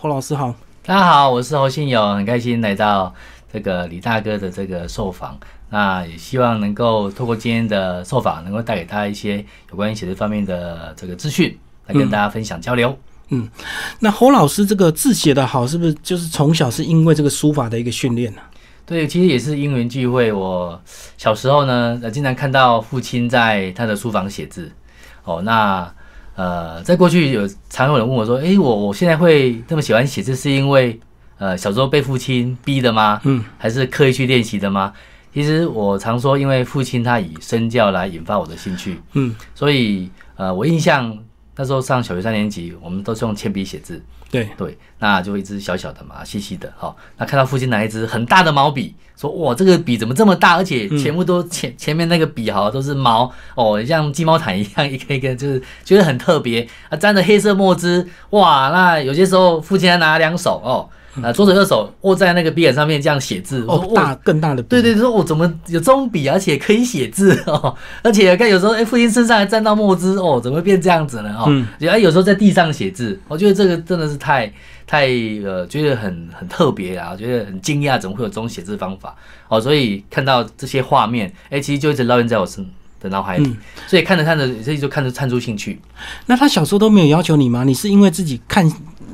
侯老师好，大家好，我是侯信友，很开心来到这个李大哥的这个受访。那也希望能够透过今天的受访，能够带给他一些有关于写字方面的这个资讯，来跟大家分享交流。嗯，那侯老师这个字写得好，是不是就是从小是因为这个书法的一个训练呢？对，其实也是因缘聚会。我小时候呢，呃，经常看到父亲在他的书房写字。哦，那。呃，在过去有常有人问我说：“诶，我我现在会这么喜欢写字，是因为呃小时候被父亲逼的吗？嗯，还是刻意去练习的吗？”其实我常说，因为父亲他以身教来引发我的兴趣，嗯，所以呃，我印象那时候上小学三年级，我们都是用铅笔写字。对对，那就一只小小的嘛，细细的，好。那看到父亲拿一支很大的毛笔，说哇，这个笔怎么这么大？而且全部都前前面那个笔哈都是毛哦，像鸡毛毯一样一根一根，就是觉得很特别啊，沾着黑色墨汁，哇，那有些时候父亲还拿两手哦。啊，左手右手握在那个笔杆上面这样写字，哦，大更大的笔，对对，说我怎么有这种笔，而且可以写字哦，而且看有时候哎，父亲身上还沾到墨汁哦，怎么变这样子呢？哦，哎，有时候在地上写字，我觉得这个真的是太太呃，觉得很很特别啊，觉得很惊讶，怎么会有这种写字方法？哦，所以看到这些画面，哎，其实就一直烙印在我身的脑海里，所以看着看着，这就看着看出兴趣。那他小时候都没有要求你吗？你是因为自己看？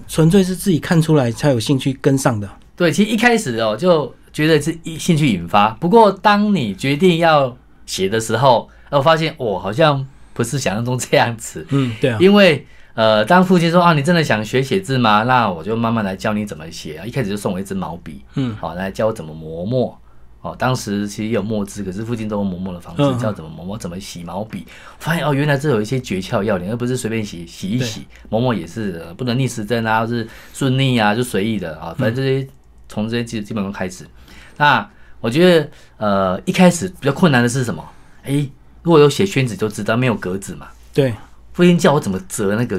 纯粹是自己看出来才有兴趣跟上的。对，其实一开始哦，就觉得是一兴趣引发。不过，当你决定要写的时候，我发现我好像不是想象中这样子。嗯，对啊。因为呃，当父亲说啊，你真的想学写字吗？那我就慢慢来教你怎么写啊。一开始就送我一支毛笔，嗯，好，来教我怎么磨墨。哦，当时其实也有墨汁，可是附近都有磨墨的方式教怎么磨墨，怎么洗毛笔。发现哦，原来这有一些诀窍要领，而不是随便洗洗一洗。磨墨也是不能逆时针啊，是顺逆啊，就随意的啊。反正这些从这些基基本功开始。那我觉得呃，一开始比较困难的是什么？哎，如果有写宣纸就知道没有格子嘛。对，父亲叫我怎么折那个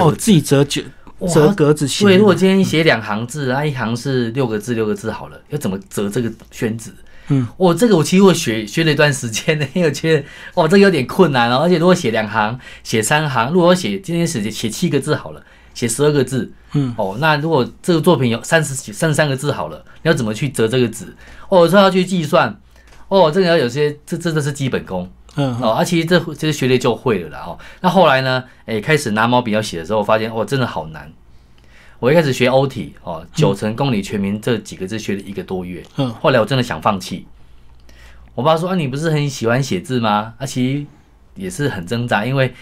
哦，自己折卷。折格子写。对，如果今天写两行字，那一行是六个字，六个字好了，要怎么折这个宣纸？嗯，我这个我其实我学学了一段时间呢，因为我觉得哦，这个有点困难哦。而且如果写两行、写三行，如果写今天写写七个字好了，写十二个字，嗯，哦，那如果这个作品有三十三十三个字好了，你要怎么去折这个纸？哦，我说要去计算，哦，这个要有些，这真的是基本功，嗯，哦，啊，其实这这个学历就会了啦，哦。那后来呢，哎，开始拿毛笔要写的时候，发现哦，真的好难。我一开始学欧体哦，九成公里全名这几个字学了一个多月，嗯，后来我真的想放弃。我爸说啊，你不是很喜欢写字吗？啊，其实也是很挣扎，因为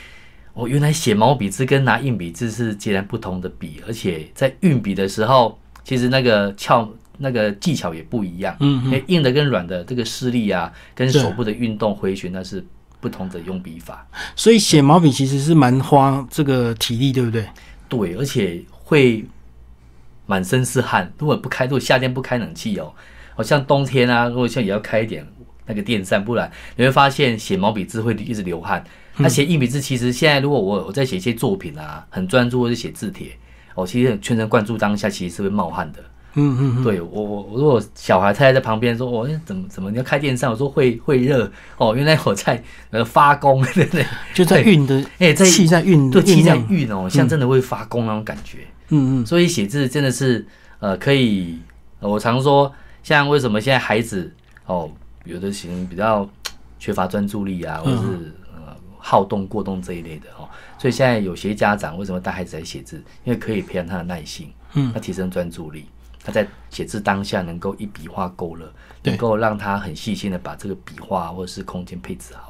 我原来写毛笔字跟拿硬笔字是截然不同的笔，而且在运笔的时候，其实那个翘那个技巧也不一样，嗯，因为硬的跟软的这个施力啊，跟手部的运动回旋那是不同的用笔法，所以写毛笔其实是蛮花这个体力，对不对？对，而且。会满身是汗，如果不开，如果夏天不开冷气哦，好像冬天啊，如果像也要开一点那个电扇，不然你会发现写毛笔字会一直流汗。那写硬笔字，其实现在如果我我在写一些作品啊，很专注或者写字帖，哦，其实全神贯注当下，其实是会冒汗的。嗯嗯嗯，对我我如果小孩太太在旁边说，我怎么怎么你要开电扇？我说会会热哦，原来我在呃发功，对不对？就在运的，哎，在气在运，对，气在运哦，像真的会发功那种感觉。嗯嗯嗯，所以写字真的是呃可以，我常说，像为什么现在孩子哦，有的型比较缺乏专注力啊，或者是呃好动过动这一类的哦，所以现在有些家长为什么带孩子来写字？因为可以培养他的耐心，嗯，他提升专注力。他在写字当下能够一笔画勾勒，能够让他很细心的把这个笔画或者是空间配置好。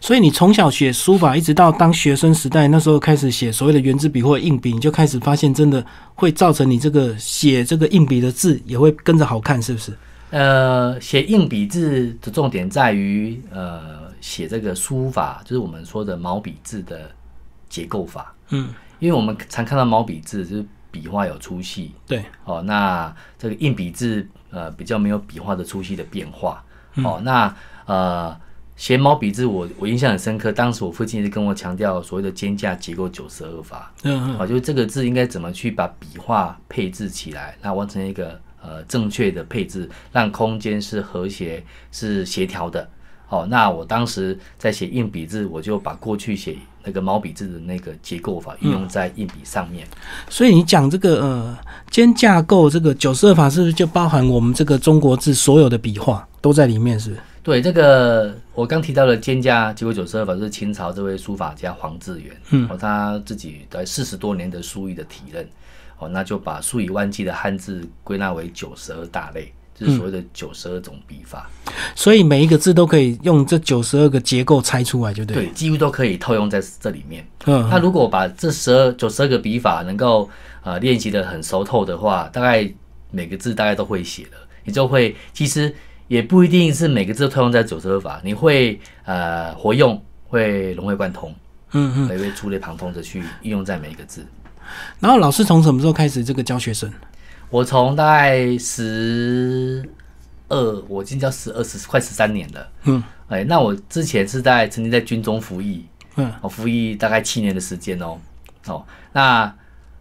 所以你从小写书法，一直到当学生时代，那时候开始写所谓的圆珠笔或硬笔，你就开始发现真的会造成你这个写这个硬笔的字也会跟着好看，是不是？呃，写硬笔字的重点在于呃写这个书法，就是我们说的毛笔字的结构法。嗯，因为我们常看到毛笔字就是。笔画有粗细，对，哦，那这个硬笔字呃比较没有笔画的粗细的变化，哦，那呃写毛笔字我我印象很深刻，当时我父亲是跟我强调所谓的肩架结构九十二法，嗯嗯，啊，就是这个字应该怎么去把笔画配置起来，那完成一个呃正确的配置，让空间是和谐是协调的，哦，那我当时在写硬笔字，我就把过去写那个毛笔字的那个结构法运用在硬笔上面。所以你讲这个呃肩架构这个九十二法，是不是就包含我们这个中国字所有的笔画都在里面？是不是？对，这个我刚提到的尖架结构九十二法，是清朝这位书法家黄志远，嗯，哦，他自己在四十多年的书艺的体认，哦，那就把数以万计的汉字归纳为九十二大类。就是所谓的九十二种笔法，所以每一个字都可以用这九十二个结构拆出来，就对。对，几乎都可以套用在这里面。嗯，那如果把这十二九十二个笔法能够呃练习的很熟透的话，大概每个字大概都会写了，你就会其实也不一定是每个字都套用在九十二法，你会呃活用，会融会贯通，嗯嗯，会触类旁通的去应用在每一个字。然后老师从什么时候开始这个教学生？我从大概十二，我今教十二十快十三年了。嗯，哎，那我之前是在曾经在军中服役，嗯，我服役大概七年的时间哦。哦，那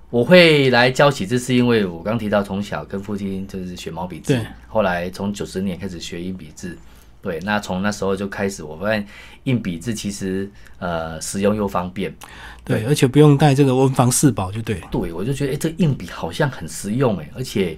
我会来教写字，是因为我刚提到从小跟父亲就是学毛笔字，后来从九十年开始学硬笔字。对，那从那时候就开始，我发现硬笔字其实呃使用又方便，对，而且不用带这个文房四宝就对。对，我就觉得哎，这硬笔好像很实用哎，而且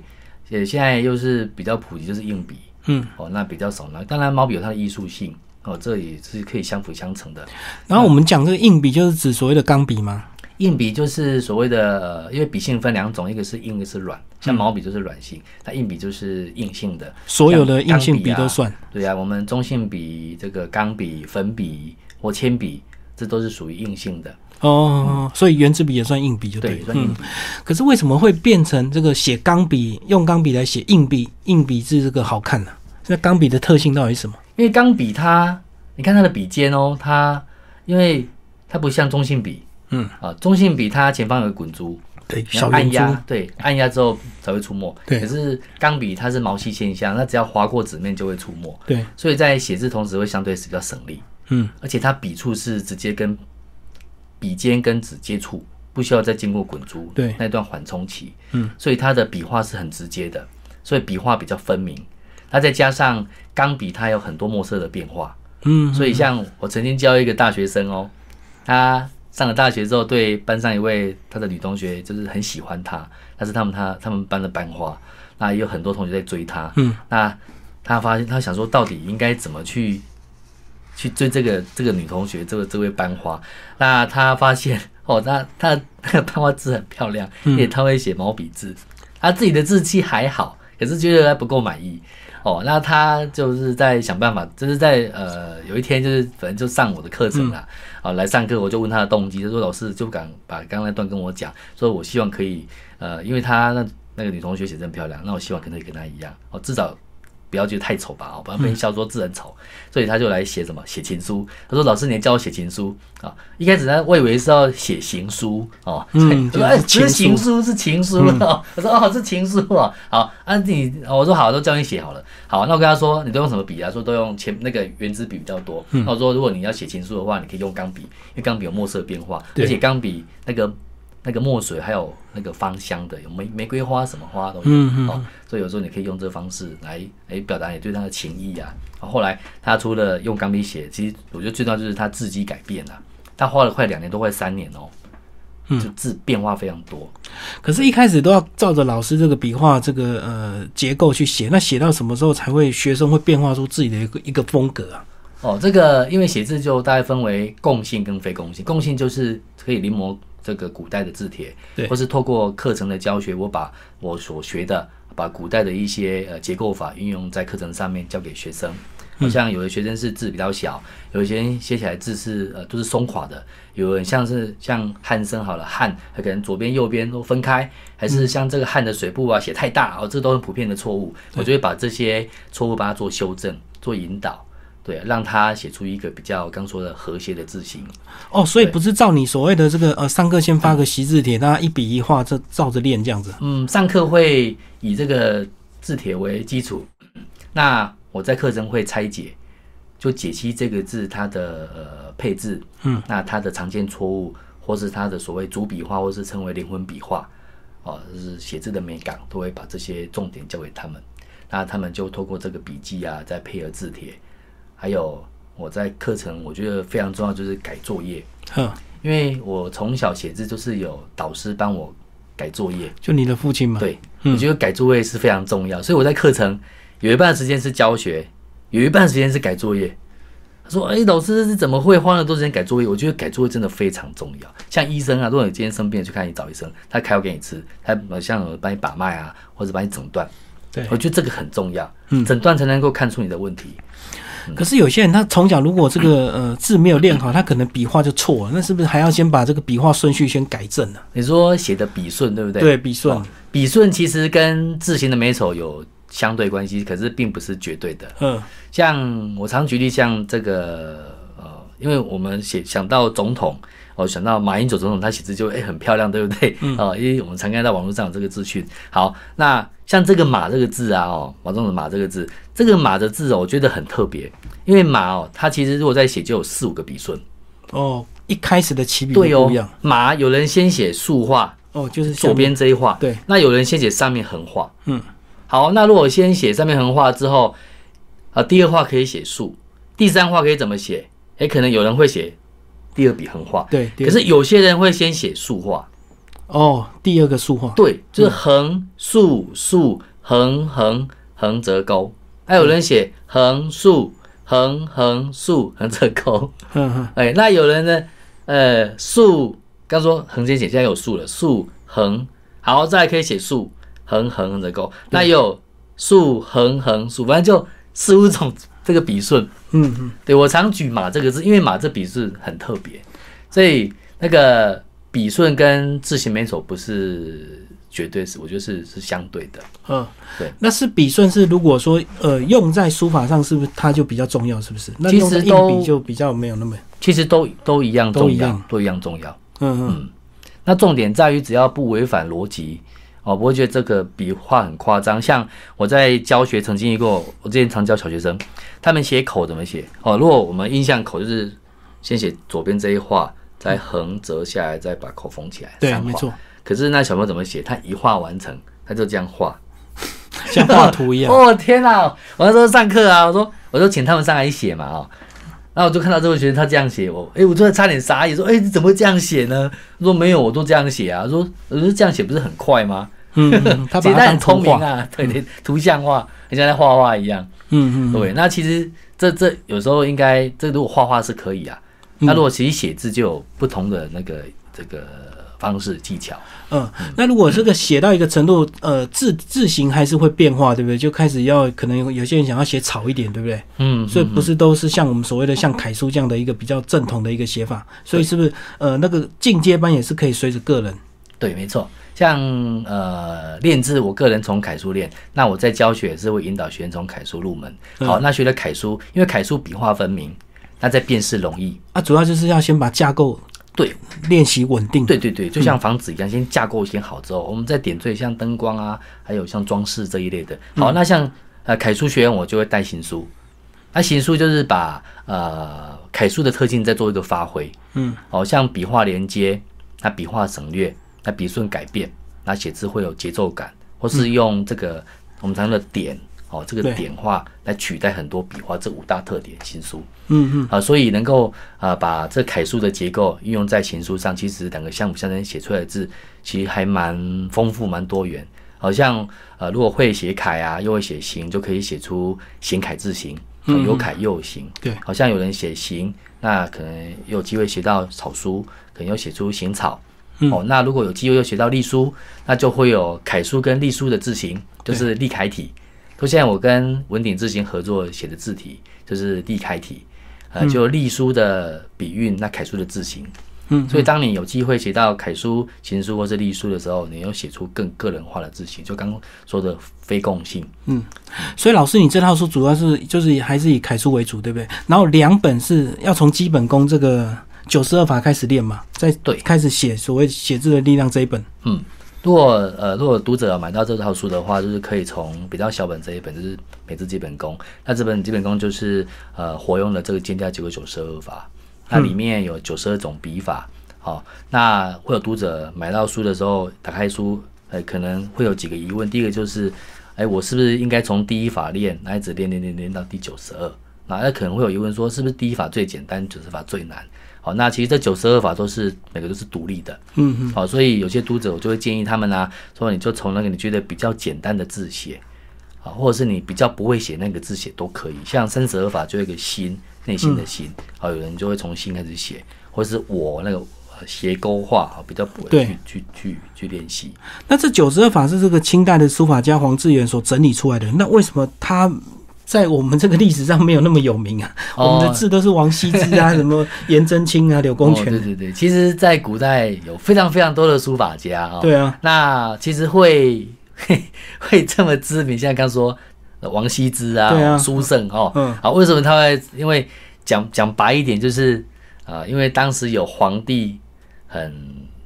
呃现在又是比较普及，就是硬笔，嗯，哦，那比较少呢。当然毛笔有它的艺术性哦，这也是可以相辅相成的。然后我们讲这个硬笔，就是指所谓的钢笔吗？硬笔就是所谓的，呃，因为笔性分两种，一个是硬，一个是软。像毛笔就是软性，那硬笔就是硬性的。所有的硬性笔都算。对啊，我们中性笔、这个钢笔、粉笔或铅笔，这都是属于硬性的。哦，所以圆珠笔也算硬笔，就对。算硬笔。可是为什么会变成这个写钢笔，用钢笔来写硬笔，硬笔字这个好看呢？那钢笔的特性到底是什么？因为钢笔它，你看它的笔尖哦，它因为它不像中性笔。嗯啊，中性笔它前方有个滚珠，对，小按压，对，按压之后才会出墨。对，可是钢笔它是毛细现象，它只要划过纸面就会出墨。对，所以在写字同时会相对是比较省力。嗯，而且它笔触是直接跟笔尖跟纸接触，不需要再经过滚珠。对，那段缓冲期。嗯，所以它的笔画是很直接的，所以笔画比较分明。那再加上钢笔它有很多墨色的变化。嗯，所以像我曾经教一个大学生哦，他。上了大学之后，对班上一位他的女同学就是很喜欢他，他是他们他他们班的班花，那也有很多同学在追他。嗯，那他发现他想说，到底应该怎么去去追这个这个女同学，这个这位班花？那他发现哦，他他那个班花字很漂亮，因为他会写毛笔字，他自己的字迹还好，可是觉得还不够满意。哦，那他就是在想办法，就是在呃有一天就是反正就上我的课程啦，啊来上课我就问他的动机，他说老师就不敢把刚刚那段跟我讲，说我希望可以呃，因为他那那个女同学写真漂亮，那我希望可以跟她一样，哦至少。不要觉得太丑吧，哦，不要被人笑说字很丑，所以他就来写什么写情书。他说：“老师，你教我写情书啊？”一开始呢，我以为是要写行书哦，嗯，说：“哎，是情书是情书哦。” 我说：“哦，是情书哦。”好，啊你，我说好，都教你写好了。好，那我跟他说：“你都用什么笔啊？”说都用铅那个圆珠笔比较多。那我说：“如果你要写情书的话，你可以用钢笔，因为钢笔有墨色变化，而且钢笔那个。”那个墨水还有那个芳香的，有玫玫瑰花什么花都有哦，所以有时候你可以用这个方式来来表达你对他的情意啊。后来他除了用钢笔写，其实我觉得最重要就是他字迹改变了，他花了快两年多，快三年哦，就字变化非常多。可是，一开始都要照着老师这个笔画这个呃结构去写，那写到什么时候才会学生会变化出自己的一个一个风格啊？哦，这个因为写字就大概分为共性跟非共性，共性就是可以临摹。这个古代的字帖，对，或是透过课程的教学，我把我所学的，把古代的一些呃结构法运用在课程上面教给学生。好像有的学生是字比较小，有些人写起来字是呃都是松垮的，有人像是像汉生好了汉，他可能左边右边都分开，还是像这个汉的水部啊写太大哦，这都是普遍的错误。我就会把这些错误把它做修正，做引导。对，让他写出一个比较刚说的和谐的字形。哦，所以不是照你所谓的这个呃，上课先发个习字帖，大家一笔一画，这照着练这样子。嗯，上课会以这个字帖为基础，那我在课程会拆解，就解析这个字它的呃配置，嗯，那它的常见错误，或是它的所谓主笔画，或是称为灵魂笔画，哦，就是写字的美感，都会把这些重点交给他们。那他们就透过这个笔记啊，再配合字帖。还有我在课程我觉得非常重要，就是改作业。哼，因为我从小写字就是有导师帮我改作业，就你的父亲嘛。，对，我觉得改作业是非常重要，所以我在课程有一半的时间是教学，有一半时间是改作业。他说：“哎、老师是怎么会花那么多时间改作业？我觉得改作业真的非常重要。像医生啊，如果你今天生病了去看你找医生，他开药给你吃，他像帮你把脉啊，或者帮你诊断，对我觉得这个很重要，诊断才能够看出你的问题。可是有些人他从小如果这个 呃字没有练好，他可能笔画就错了，那是不是还要先把这个笔画顺序先改正呢？你说写的笔顺对不对？对，笔顺哦，笔顺其实跟字形的美丑有相对关系，可是并不是绝对的。嗯，像我常举例，像这个呃，因为我们写想到总统，哦，想到马英九总统，他写字就哎、很漂亮，对不对？嗯。哦，因为我们常看到网络上有这个资讯。好，那像这个马这个字啊，哦，马总统马这个字，这个马的字哦，我觉得很特别，因为马哦，它其实如果在写就有四五个笔顺。哦，一开始的起笔对哦马有人先写竖画，哦，就是左面边这一画，对，那有人先写上面横画，嗯，好，那如果先写上面横画之后，啊，第二画可以写竖，第三画可以怎么写？哎，可能有人会写第二笔横画，对，可是有些人会先写竖画，哦，第二个竖画，对，就是横竖竖横横横折钩，还有人写横竖横横竖横折钩，哎，那有人呢，呃，竖，刚说横先写，现在有竖了，竖横，好，再来可以写竖横横横折钩，那有竖横横竖，反正就四五种这个笔顺。嗯嗯，对我常举马这个字，因为马这笔顺很特别，所以那个笔顺跟字形美丑不是绝对是，我觉得是是相对的。嗯，对，那是笔顺是如果说呃用在书法上，是不是它就比较重要？是不是？那其用在硬笔就比较没有那么，其实都都一样重要都一样，都一样重要。嗯嗯，那重点在于只要不违反逻辑，哦，不会觉得这个笔画很夸张。像我在教学曾经一个，我之前常教小学生，他们写口怎么写？哦，如果我们印象口就是先写左边这一画，再横折下来，再把口缝起来，对，没。错，可是那小朋友怎么写？他一画完成，他就这样画。像画图一样。哦天哪！我那时候上课啊，我说我就请他们上来写嘛，哦，然后我就看到这位学生他这样写，我哎，我就差点傻眼，说哎，你怎么会这样写呢？他说没有，我都这样写啊。说我说这样写不是很快吗？嗯，他其实他很聪。明啊，对对，图像化，很像在画画一样。嗯嗯，对，那其实这这有时候应该，这如果画画是可以啊，那如果其实写字就有不同的那个这个方式技巧。嗯，那如果这个写到一个程度，呃，字字形还是会变化，对不对？就开始要可能有有些人想要写草一点，对不对？嗯，所以不是都是像我们所谓的像楷书这样的一个比较正统的一个写法，所以是不是呃那个进阶班也是可以随着个人？对，没错。像呃练字，我个人从楷书练，那我在教学也是会引导学生从楷书入门。好，那学了楷书，因为楷书笔画分明，那在辨识容易。啊，主要就是要先把架构对练习稳定。对对对，就像房子一样，先架构先好之后，我们再点缀像灯光啊，还有像装饰这一类的。好，那像呃楷书学院，我就会带行书。那行书就是把呃楷书的特性再做一个发挥。嗯，哦，像笔画连接，那笔画省略，那笔顺改变，那写字会有节奏感，或是用这个、我们常用的点。哦，这个对点画来取代很多笔画，这五大特点行书。嗯嗯，啊，所以能够啊把这楷书的结构运用在行书上，其实两个相辅相成写出来的字，其实还蛮丰富、蛮多元。好像呃，如果会写楷啊，又会写行，就可以写出行楷字形，啊有楷又有行。对好像有人写行，那可能有机会写到草书，可能又写出行草。哦，那如果有机会又写到隶书，那就会有楷书跟隶书的字形，就是隶楷体。就现在我跟文鼎字形合作写的字体，就是隶楷体，呃，就隶书的笔韵，那楷书的字形。嗯，所以当你有机会写到楷书、行书或是隶书的时候，你要写出更个人化的字形，就刚刚说的非共性。嗯所以老师，你这套书主要是就是还是以楷书为主，对不对？然后两本是要从基本功这个九十二法开始练嘛，在对开始写所谓写字的力量这一本。嗯，如果呃，如果读者买到这套书的话，就是可以从比较小本这一本，就是《每字基本功》。那这本基本功就是呃活用了这个尖调结构九十二法，那里面有九十二种笔法。好、那会有读者买到书的时候，打开书，呃，可能会有几个疑问。第一个就是，哎，我是不是应该从第一法练，那一直练练练练到第九十二？那可能会有疑问说，是不是第一法最简单，九十法最难？好，那其实这九十二法都是每个都是独立的，嗯嗯，好，所以有些读者我就会建议他们啊，说你就从那个你觉得比较简单的字写，啊，或者是你比较不会写那个字写都可以。像三十二法就有一个心，内心的心，好，有人就会从心开始写，或者是我那个呃斜勾画，啊，比较不会去去去练习。那这九十二法是这个清代的书法家黄志远所整理出来的，那为什么他在我们这个历史上没有那么有名啊？哦。我们的字都是王羲之啊，什么颜真卿啊、柳公哦，权，对对对，其实，在古代有非常非常多的书法家哦。对啊，那其实会 会这么知名，像刚说呃王羲之啊，对啊。书圣哦，嗯。啊，为什么他会？因为讲讲白一点，就是啊、因为当时有皇帝很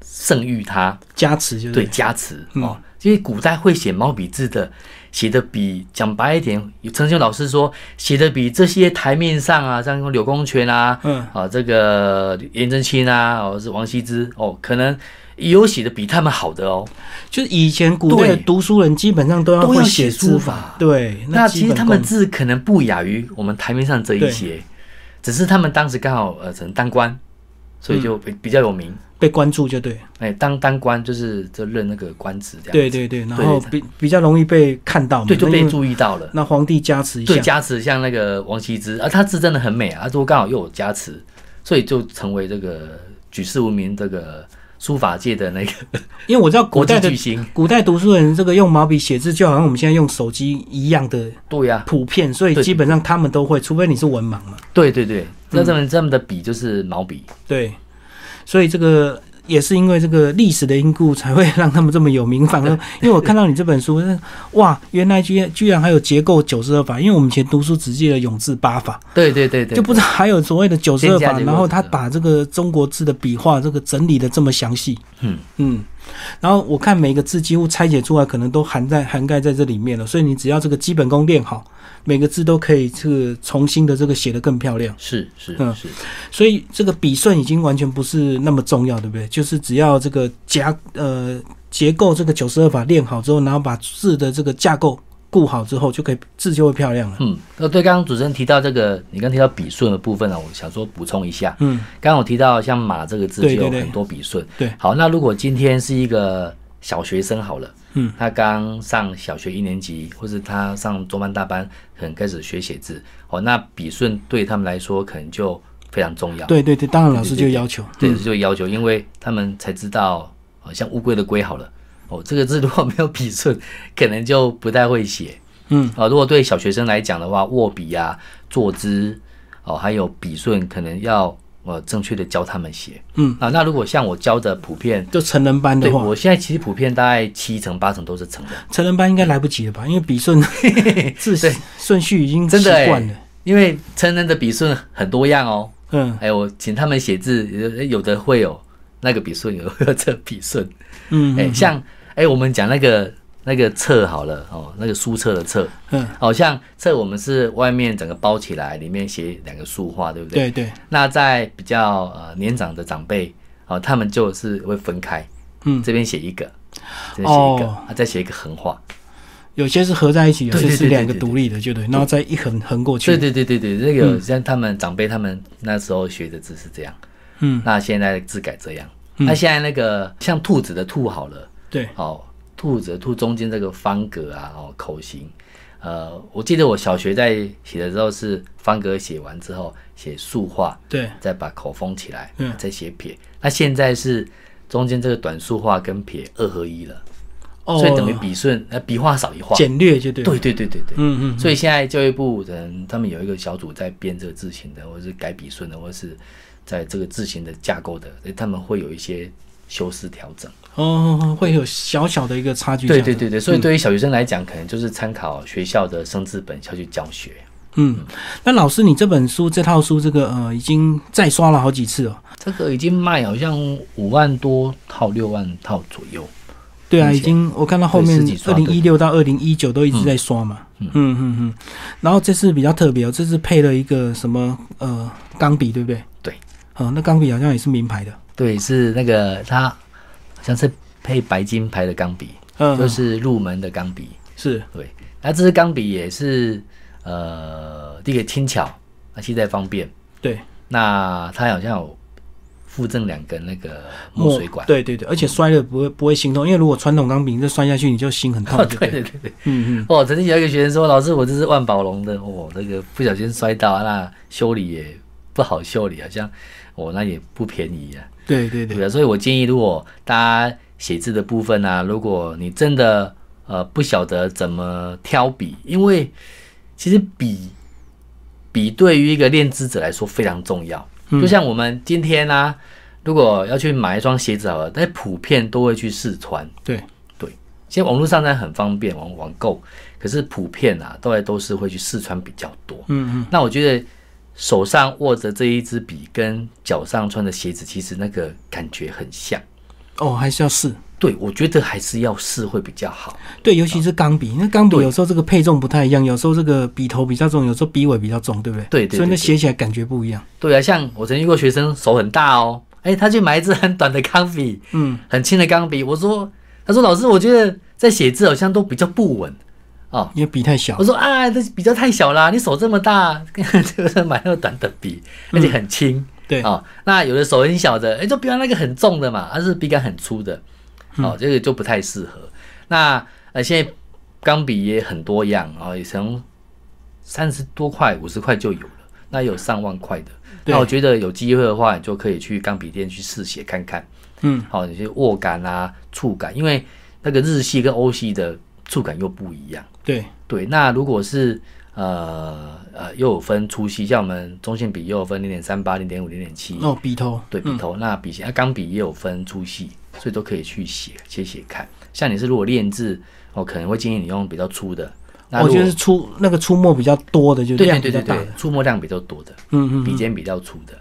盛誉他，加持就是。对加持嗯。哦，因为古代会写毛笔字的，写的比讲白一点，有陈秀老师说写的比这些台面上啊，像柳公权啊，嗯。啊这个颜真卿啊，或哦是王羲之哦，可能有写的比他们好的哦。就是以前古代的对读书人基本上都要会写写书法。对，那其实他们字可能不亚于我们台面上这一些，只是他们当时刚好呃只能当官，所以就比比较有名。被关注就对，哎、当当官就是就任那个官职这样。对对对，然对后比比较容易被看到嘛，对，就被注意到了。那皇帝加持一下对，下，加持像那个王羲之啊，他字真的很美啊，如果刚好又有加持，所以就成为这个举世闻名这个书法界的那个 因为我知道古代的。古代读书人这个用毛笔写字，就好像我们现在用手机一样的对呀、普遍，所以基本上他们都会，除非你是文盲嘛。对对对，那这么这么的笔就是毛笔。对，所以这个也是因为这个历史的因故，才会让他们这么有名。反而，因为我看到你这本书，哇，原来居然居然还有结构九十二法，因为我们以前读书只记得永字八法，对对对对，就不知道还有所谓的九十二法。然后他把这个中国字的笔画这个整理的这么详细，嗯嗯。然后我看每个字几乎拆解出来，可能都含在涵盖在这里面了。所以你只要这个基本功练好，每个字都可以这个重新的这个写得更漂亮。是是嗯是，所以这个笔顺已经完全不是那么重要，对不对？就是只要这个夹呃结构这个九十二法练好之后，然后把字的这个架构顾好之后，就可以字就会漂亮了。嗯，那对刚刚主持人提到这个，你刚提到笔顺的部分呢、我想说补充一下。嗯，刚刚我提到像马这个字就有很多笔顺。对好，那如果今天是一个小学生好了，嗯，他刚上小学一年级，或是他上中班大班，可能开始学写字，哦，那笔顺对他们来说可能就非常重要。对对对，当然老师就要求，对，就要求，因为他们才知道，呃，像乌龟的龟好了，哦，这个字如果没有笔顺，可能就不太会写。嗯，啊、如果对小学生来讲的话，握笔啊、坐姿，哦，还有笔顺，可能要呃正确的教他们写。嗯，啊，那如果像我教的普遍，就成人班的话，对我现在其实普遍大概七成八成都是成人，成人班应该来不及了吧？因为笔顺 字对顺序已经习真的欸惯了。因为成人的笔顺很多样哦。嗯哎，我请他们写字，有有的会有那个笔顺，有的会 有这个笔顺。嗯，哎、嗯像哎、我们讲那个那个册好了哦，那个书册的册，嗯，好、像册我们是外面整个包起来，里面写两个竖画，对不对？对对，那在比较呃年长的长辈，哦，他们就是会分开，嗯，这边写一个，这边写一个，哦啊，再写一个横画。有些是合在一起，有些是两个独立的，就对，然后再一横横过去。对对对对对，这个嗯像他们长辈他们那时候学的字是这样，嗯，那现在的字改这样。嗯那现在那个像兔子的兔好了。对，哦，兔子兔中间这个方格啊，哦，口型，呃，我记得我小学在写的时候是方格写完之后写竖画，对，再把口封起来，嗯再写撇。那现在是中间这个短竖画跟撇二合一了，哦，所以等于笔顺，呃，笔画少一画。简略就对。对，对对对对。嗯嗯，所以现在教育部人他们有一个小组在编这个字形的，或者是改笔顺的，或者是在这个字形的架构的，所以他们会有一些修饰调整。哦，会有小小的一个差距。对对对对，所以对于小学生来讲，可能就是参考学校的生字本下去教学。嗯，那老师，你这本书这套书，这个呃，已经再刷了好几次哦。这个已经卖好像五万多套、六万套左右。对啊，已经我看到后面二零一六到二零一九都一直在刷嘛。嗯嗯嗯。然后这次比较特别哦，这次配了一个什么呃钢笔，对不对？对。哦，那钢笔好像也是名牌的。对，是那个它好像是配白金牌的钢笔，嗯，就是入门的钢笔。是对，那这支钢笔也是呃，第一个轻巧，那携带方便。对，那它好像有附赠两根那个墨水管。对对对，而且摔了不会不会心痛，因为如果传统钢笔这摔下去你就心很痛。哦，对对对，对对对。嗯嗯，哦，曾经有一个学生说：“老师，我这是万宝龙的，哦，那个不小心摔到，那修理也不好修理，好像哦，那也不便宜啊。”对对对，对啊，所以我建议，如果大家写字的部分啊，如果你真的呃不晓得怎么挑笔，因为其实笔笔对于一个练字者来说非常重要。就像我们今天呢、如果要去买一双鞋子好了，但普遍都会去试穿。对现在网络上呢很方便，网网购，可是普遍啊，都都是会去试穿比较多。嗯嗯，那我觉得手上握着这一支笔跟脚上穿的鞋子，其实那个感觉很像。哦，还是要试。对，我觉得还是要试会比较好。对，尤其是钢笔，那钢笔有时候这个配重不太一样，有时候这个笔头比较重，有时候笔尾比较重，对不对？对所以那写起来感觉不一样。对啊，像我曾经遇过学生手很大哦，哎，他去买一支很短的钢笔，嗯，很轻的钢笔。我说，他说老师，我觉得在写字好像都比较不稳哦。因为笔太小我。说啊，这比较太小啦，你手这么大，就 是买那个短的笔，而且很轻。对，哦，那有的手很小的，哎，就比方那个很重的嘛，它是笔杆很粗的，哦，这个就不太适合。那呃，现在钢笔也很多样啊、哦，也从三十多块、五十块就有了，那也有上万块的。那我觉得有机会的话，你就可以去钢笔店去试写看看，嗯，好、有些握感啊、触感，因为那个日系跟欧系的触感又不一样。对，对，那如果是呃呃又有分粗细，像我们中性笔又有分零点三八、零点五、零点七，哦，笔头。对笔头，那笔型，啊钢笔也有分粗细，所以都可以去写写写看。像你是如果练字，我可能会建议你用比较粗的。那我觉得是出那个出墨比较多的，就对量对对对对比较大的。，出墨量比较多的，嗯嗯笔尖比较粗的，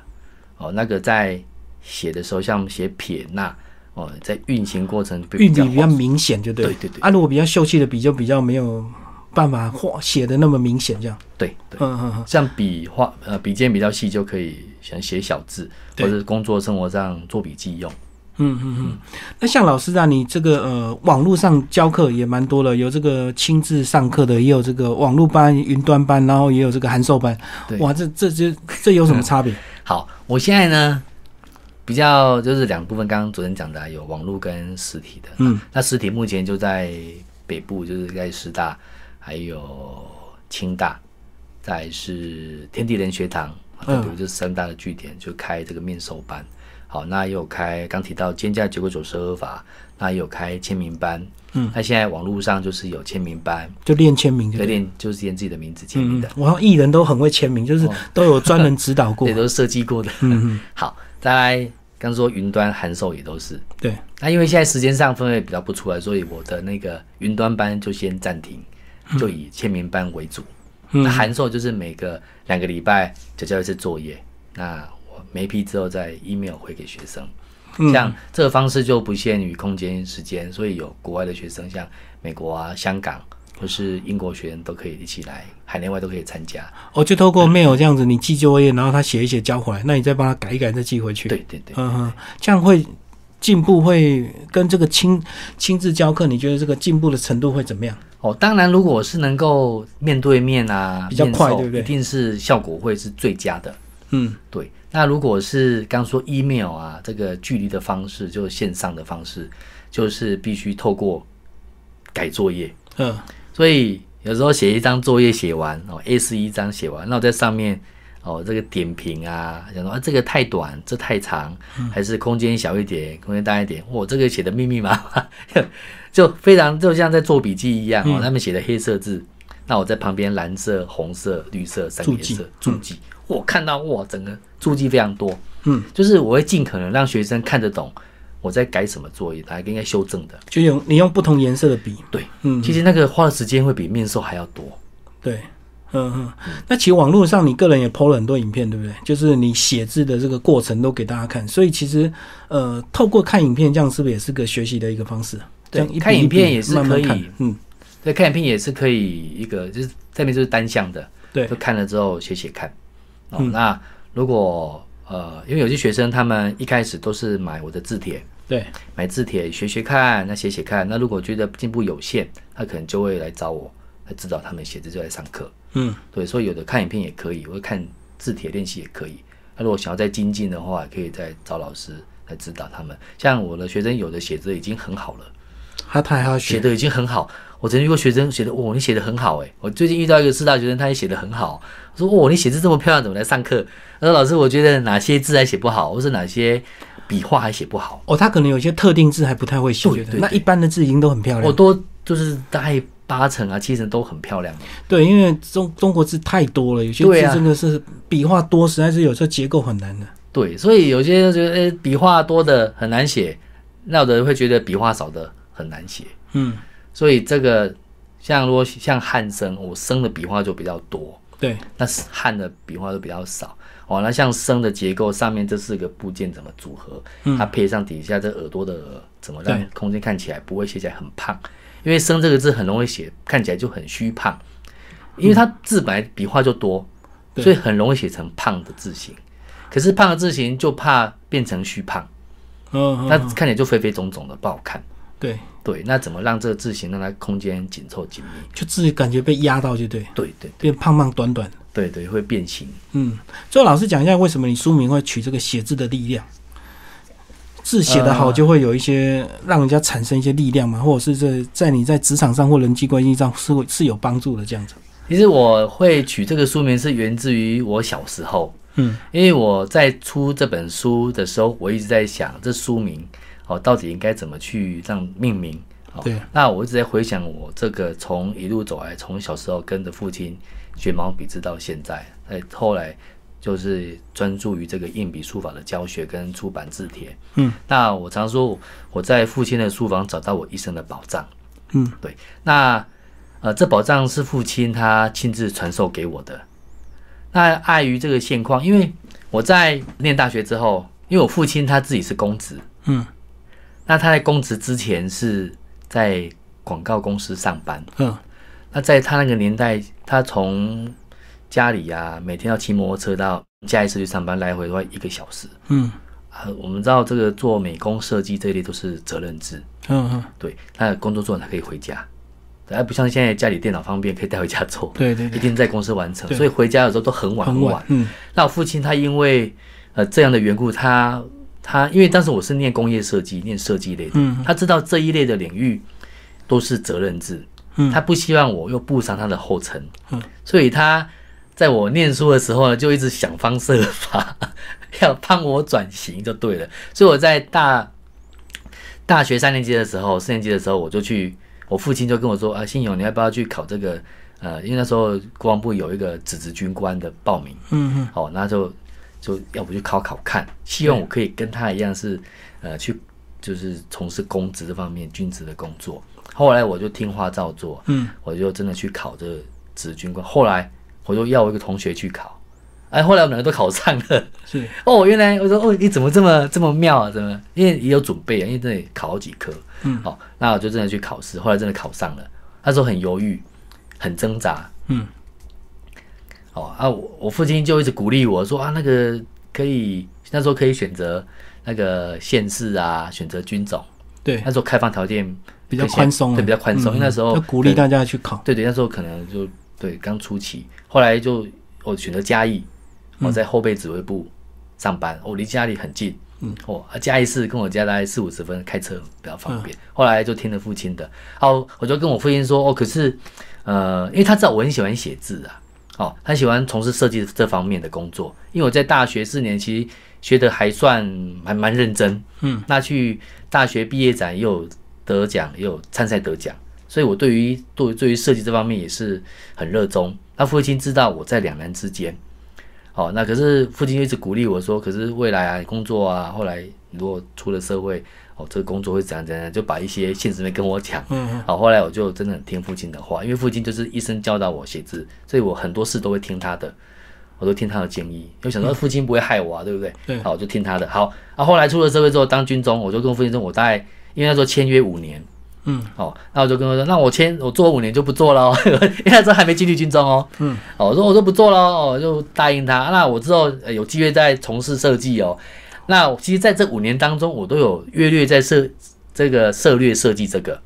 哦，那个在写的时候，像写撇捺，哦，在运行过程会运笔比较明显，就对。对对对啊，如果比较秀气的笔，就比较没有办法画写的那么明显，这样。对对。嗯嗯嗯，像笔画呃笔尖比较细，就可以想写小字，或者是工作生活上做笔记用。嗯嗯嗯。那像老师啊，你这个呃网络上教课也蛮多了，有这个亲自上课的，也有这个网络班、云端班，然后也有这个函授班。对哇，这这这这有什么差别？好，我现在呢比较就是两部分，刚刚昨天讲的啊有网络跟实体的。嗯，那实体目前就在北部，就是在师大，还有清大，再是天地人学堂，嗯比如就是三大的据点，就开这个面授班。好，那也有开刚提到肩胛结构走十二法，那也有开签名班。嗯，那现在网络上就是有签名班，就练签名就。练就是练自己的名字签名的，，嗯我好像艺人都很会签名，就是都有专人指导过 也。都是设计过的。嗯嗯，好，再来刚说云端函授也都是。对，那因为现在时间上分配比较不出来，所以我的那个云端班就先暂停，就以签名班为主。嗯那函授就是每个两个礼拜就交一次作业，那我没批之后再 email 回给学生。嗯像这个方式就不限于空间时间，所以有国外的学生，像美国啊、香港或是英国学生都可以一起来，海内外都可以参加。哦就透过 mail 这样子，你寄作业，然后他写一写交回来，那你再帮他改一改，再寄回去。对对对。嗯哼，这样会进步，会跟这个亲亲自教课，你觉得这个进步的程度会怎么样？哦，当然，如果是能够面对面啊，比较快对不对一定是效果会是最佳的。嗯，对，那如果是刚说 email 啊，这个距离的方式，就是线上的方式，就是必须透过改作业。嗯，所以有时候写一张作业写完哦，A 四一张写完，那我在上面哦这个点评啊，想说啊这个太短，这太长，还是空间小一点，空间大一点，我这个写的密密麻麻，就非常就像在做笔记一样哦，他们写的黑色字，那我在旁边蓝色、红色、绿色三个颜色注记，我看到哇，整个注记非常多，嗯，就是我会尽可能让学生看得懂我在改什么作业，哪一个应该修正的。就用你用不同颜色的笔。对，嗯，其实那个花的时间会比面授还要多。对，嗯嗯。那其实网络上你个人也 PO 了很多影片，对不对？就是你写字的这个过程都给大家看，所以其实呃，透过看影片，这样是不是也是个学习的一个方式？对看影片也是慢慢看可以嗯，对，看影片也是可以一个，就是这边就是单向的，对就看了之后写写看。哦，嗯那如果呃，因为有些学生他们一开始都是买我的字帖，对，买字帖学学看，那写写看，那如果觉得进步有限，他可能就会来找我来指导他们写字，就来上课。嗯，对，所以有的看影片也可以，我会看字帖练习也可以。那如果想要再精进的话，可以再找老师来指导他们。像我的学生有的写字已经很好了，他他还要学写的已经很好。我曾经遇过学生写的，哇，你写的很好哎！我最近遇到一个师大学生，他也写的很好。我说，哇，你写字这么漂亮，怎么来上课？他说，老师，我觉得哪些字还写不好，或是哪些笔画还写不好。哦，他可能有些特定字还不太会写，对对对那一般的字已经都很漂亮。我多就是大概八成啊、七成都很漂亮。对，因为中中国字太多了，有些字真的是笔画多，实在是有时候结构很难的。对，所以有些人觉得，哎、笔画多的很难写，那有的人会觉得笔画少的很难写。嗯，所以这个像如果像汉生，我生的笔画就比较多，对，那是汉的笔画都比较少。哦，那像生的结构上面这四个部件怎么组合？它配上底下这耳朵的耳，怎么让空间看起来不会写起来很胖？因为生这个字很容易写，看起来就很虚胖，因为它字本来笔画就多，对所以很容易写成胖的字形。可是胖的字形就怕变成虚胖，嗯，那嗯看起来就肥肥肿肿的不好看。对，对，那怎么让这个字形让它空间紧凑紧密？就字感觉被压到，就对，对对变胖胖短短的。对对，会变形。嗯，最后老师讲一下，为什么你书名会取这个写字的力量？字写得好，呃就会有一些让人家产生一些力量嘛，或者是这在你在职场上或人际关系上是会是有帮助的这样子。其实我会取这个书名是源自于我小时候，嗯，因为我在出这本书的时候，我一直在想这书名哦，到底应该怎么去让命名。哦对，那我一直在回想我这个从一路走来，从小时候跟着父亲学毛笔字到现在，哎，后来就是专注于这个硬笔书法的教学跟出版字帖。嗯，那我常说我在父亲的书房找到我一生的宝藏。嗯，对，那呃，这宝藏是父亲他亲自传授给我的。那碍于这个现况，因为我在念大学之后，因为我父亲他自己是公职，嗯那他在公职之前是在广告公司上班。嗯那在他那个年代，他从家里呀、每天要骑摩托车到下一次去上班，来回的话一个小时。嗯啊，我们知道这个做美工设计这一类都是责任制，嗯嗯，对，他的工作做完才可以回家，对，而不像现在家里电脑方便，可以带回家做，对对对，一定在公司完成，所以回家的时候都很晚晚很晚。。嗯那我父亲他因为呃这样的缘故，他他因为当时我是念工业设计，念设计类的，嗯他知道这一类的领域都是责任制，嗯他不希望我又步上他的后尘，嗯所以他在我念书的时候呢，就一直想方设法 要帮我转型就对了。所以我在大大学三年级的时候，四年级的时候，我就去，我父亲就跟我说啊，信勇，你要不要去考这个？呃，因为那时候国防部有一个职职军官的报名，嗯嗯好，那就就要不去考考看，希望我可以跟他一样是呃去就是从事公职这方面军职的工作。后来我就听话照做，嗯，我就真的去考这个职军官。后来我就要我一个同学去考，哎，后来我们两个都考上了。是 哦，原来我说哦，你怎么这么这么妙啊？怎么？因为也有准备啊，因为这里考好几科。嗯，好、那我就真的去考试，后来真的考上了。那时候很犹豫，很挣扎。嗯哦啊，我我父亲就一直鼓励我说啊，那个可以那时候可以选择那个县市啊，选择军种。对那时候开放条件比较宽松啊，对，比较宽松。因为那时候要鼓励大家去考。对对，那时候可能就对刚初期，后来就我选择嘉义，我在后备指挥部上班，我离家里很近，嗯，哦，啊嘉义市跟我家大概四五十分，开车比较方便。后来就听了父亲的，哦，我就跟我父亲说，哦，可是呃，因为他知道我很喜欢写字啊，哦，他喜欢从事设计这方面的工作，因为我在大学四年其实学的还算蛮蛮认真，嗯，那去大学毕业展也有得奖，也有参赛得奖，所以我对于对对于设计这方面也是很热衷。那父亲知道我在两难之间，哦，那可是父亲一直鼓励我说，可是未来啊，工作啊，后来如果出了社会，哦，这个工作会怎样怎样，就把一些现实面跟我讲。嗯嗯好，后来我就真的很听父亲的话，因为父亲就是一生教导我写字，所以我很多事都会听他的，我都听他的建议。因为想说父亲不会害我啊，对不对？对好，我就听他的。好，啊，后来出了社会之后当军中，我就跟父亲说，我大概因为那时候签约五年，嗯，哦，那我就跟他说，那我签我做五年就不做了、哦，因为那时候还没进去军中哦。嗯，哦，我说我说不做了哦，我就答应他。那我之后呃有机会再从事设计哦。那其实在这五年当中，我都有略略在设这个策略设计这个。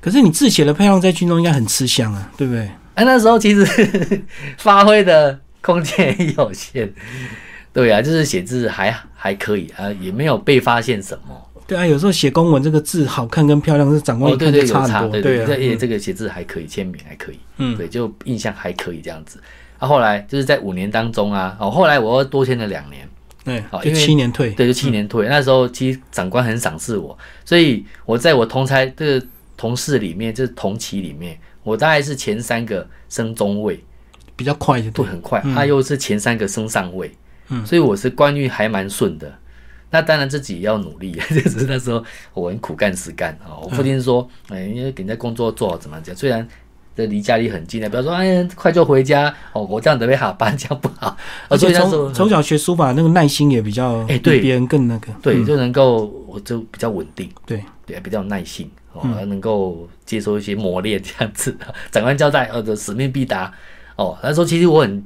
可是你字写的漂亮，在军中应该很吃香啊，对不对？哎，那时候其实 发挥的空间有限。对啊，就是写字还还可以啊，也没有被发现什么。对啊，有时候写公文这个字好看跟漂亮是长官一看就差很多。对对，也这个写字还可以，签名还可以。嗯，对，就印象还可以这样子。啊，后来就是在五年当中啊，哦，后来我又多签了两年。对，好，就七年退。对，就七年退。那时候其实长官很赏识我，所以我在我同才这个同事里面，就是同期里面，我大概是前三个升中尉，比较快一些对，很快。他又是前三个升上尉，嗯，所以我是官运还蛮顺的。那当然自己也要努力，就是那时候我很苦干实干啊。我父亲说，哎，因为给人家工作做好怎么讲？虽然这离家里很近的，比如说哎，快就回家哦，我这样准备好班，这样不好。而且从从小学书法，那个耐心也比较哎，对别人更那个，对，就能够我就比较稳定，对对，比较耐心哦，能够接受一些磨练这样子。长官交代，呃，的使命必达哦。那时候其实我很。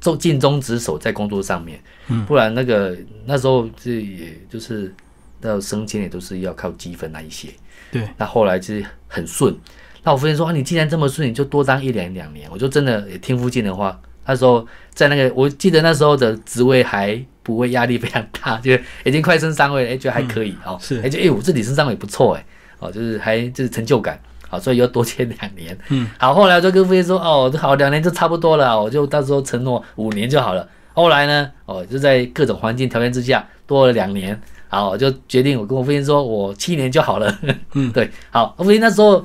做尽忠职守在工作上面，嗯，不然那个那时候这也就是到升迁也都是要靠积分那一些，对。那后来其实很顺，那我父亲说啊，你既然这么顺，你就多当一两两年。我就真的也听父亲的话。那时候在那个，我记得那时候的职位还不会压力非常大，就已经快升三位了，哎，觉得还可以哦，是，哎，就哎，我自己升三位不错，哎，哦，就是还就是成就感。好，所以要多签两年。嗯，好，后来就跟父亲说，哦，好，两年就差不多了，我就到时候承诺五年就好了。后来呢，哦，就在各种环境条件之下多了两年，好，我就决定我跟我父亲说，我七年就好了。嗯，对，好，父亲那时候，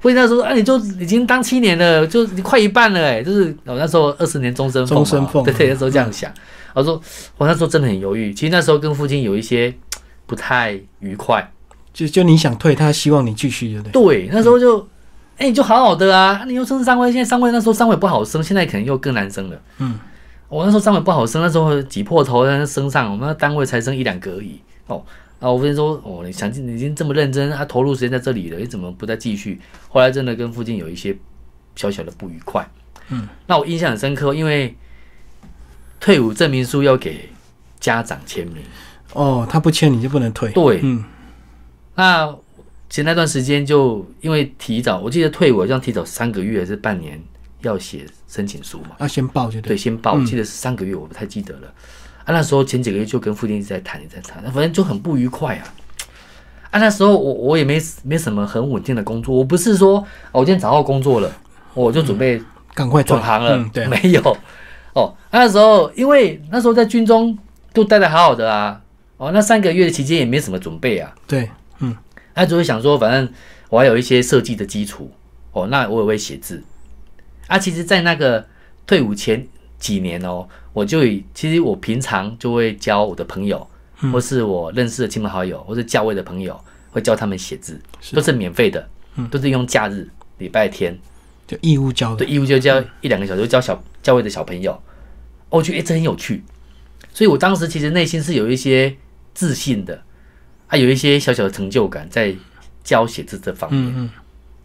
父亲那时候，啊，你就已经当七年了，就你快一半了，哎，就是我那时候二十年终身终身俸，对对，那时候这样想。我说，我那时候真的很犹豫，其实那时候跟父亲有一些 不太愉快。就就你想退，他希望你继续，对不对？对，那时候就，哎，你就好好的啊，你又升三位，现在三位那时候三位不好升，现在可能又更难升了。嗯，我那时候三位不好升，那时候挤破头在升上，我们那单位才升一两个而已。哦，啊，我父亲说，哦，你想你已经这么认真，啊，投入时间在这里了，你怎么不再继续？后来真的跟父亲有一些小小的不愉快。嗯，那我印象很深刻，因为退伍证明书要给家长签名。哦，他不签你就不能退。对，嗯。那前那段时间就因为提早，我记得退伍好像提早三个月还是半年要写申请书嘛，要先报就对，先报，我记得是三个月，我不太记得了。啊，那时候前几个月就跟父亲一直在谈，在谈，反正就很不愉快啊。啊，那时候我我也没没什么很稳定的工作，我不是说我今天找到工作了，我就准备赶快转行了，对，没有。哦，那时候因为那时候在军中都待的好好的啊，哦，那三个月的期间也没什么准备啊，对。嗯他就会想说，反正我还有一些设计的基础哦，那我也会写字啊。其实，在那个退伍前几年哦，我就以其实我平常就会教我的朋友，或是我认识的亲朋好友，或是教会的朋友，会教他们写字，都是免费的，都是用假日、礼拜天。就义务教的，对，义务就教一两个小时，教小教会的小朋友。我觉得哎，这很有趣，所以我当时其实内心是有一些自信的。啊有一些小小的成就感在教写字这方面，嗯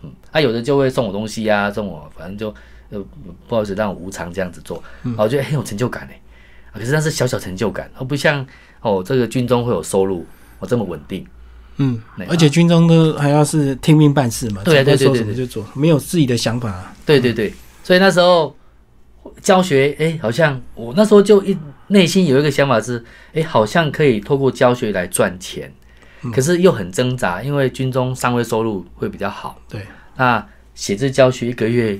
嗯，他有的就会送我东西呀，送我，反正就呃不好意思让我无偿这样子做，我觉得很有成就感哎，可是那是小小成就感，而不像哦这个军中会有收入，我这么稳定，嗯，而且军中都还要是听命办事嘛，对对对对对，就做，没有自己的想法，对对对，所以那时候教学，哎，好像我那时候就一内心有一个想法是，哎，好像可以透过教学来赚钱。可是又很挣扎，因为军中上位收入会比较好。对，那写字教学一个月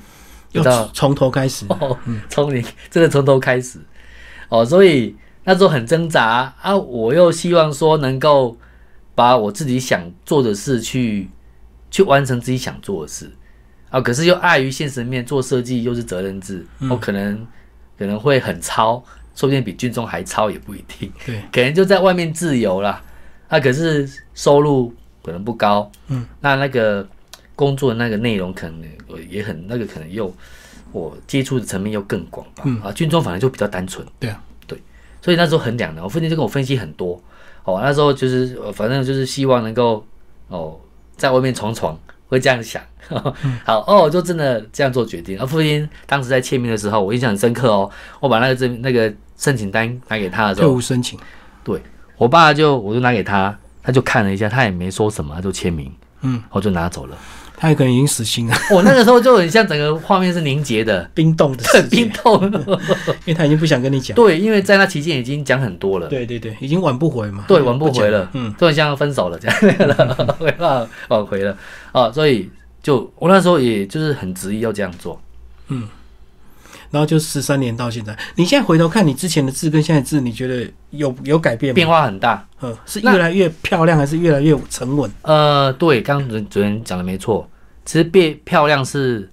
要从头开始，从你真的从头开始。哦，所以那时候很挣扎。啊。我又希望说能够把我自己想做的事去去完成自己想做的事。啊，可是又碍于现实面，做设计又是责任制，我可能可能会很超，说不定比军中还超也不一定。对，可能就在外面自由啦，啊可是收入可能不高，嗯，那那个工作的那个内容可能也很那个，可能又我接触的层面又更广吧，嗯。啊，军中反而就比较单纯，对啊，对，所以那时候很两难，我父亲就跟我分析很多，哦，那时候就是反正就是希望能够哦在外面闯闯，会这样想，好哦，就真的这样做决定。而父亲当时在签名的时候，我印象很深刻哦，我把那个证那个申请单拿给他的时候，退伍申请，对。我爸就我就拿给他，他就看了一下，他也没说什么，他就签名，嗯，我就拿走了。他有可能已经死心了，我、那个时候就很像整个画面是凝结的，冰冻的冰，冻。因为他已经不想跟你讲。对，因为在那期间已经讲很多了，对对对，已经挽不回嘛。对，挽不回了，嗯，就很像分手了这样，没办法挽回了啊，所以就我那时候也就是很执意要这样做。嗯然后就十三年到现在，你现在回头看你之前的字跟现在的字，你觉得有有改变吗？变化很大。嗯，是越来越漂亮，还是越来越沉稳？呃，对，刚刚主主持人讲的没错，其实变漂亮是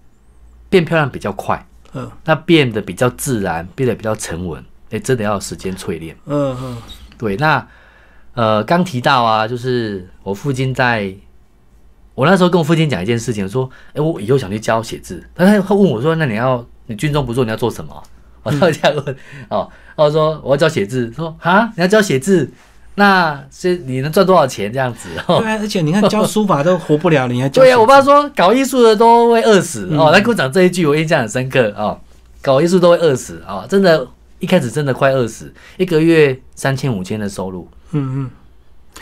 变漂亮比较快，嗯。那变得比较自然，变得比较沉稳，哎，真的要有时间淬炼。嗯嗯。对，那呃，刚提到啊，就是我父亲在，我那时候跟我父亲讲一件事情，说，哎，我以后想去教写字，但他他问我说，那你要你军中不做，你要做什么？我就这样问，哦，然后说我要教写字，说啊，你要教写字，那是你能赚多少钱这样子？哦对啊，而且你看教书法都活不了，你还教 对啊、我爸说搞艺术的都会饿死、嗯哦，他跟我讲这一句，我印象很深刻哦。搞艺术都会饿死啊、哦，真的，一开始真的快饿死，一个月三千五千的收入嗯嗯，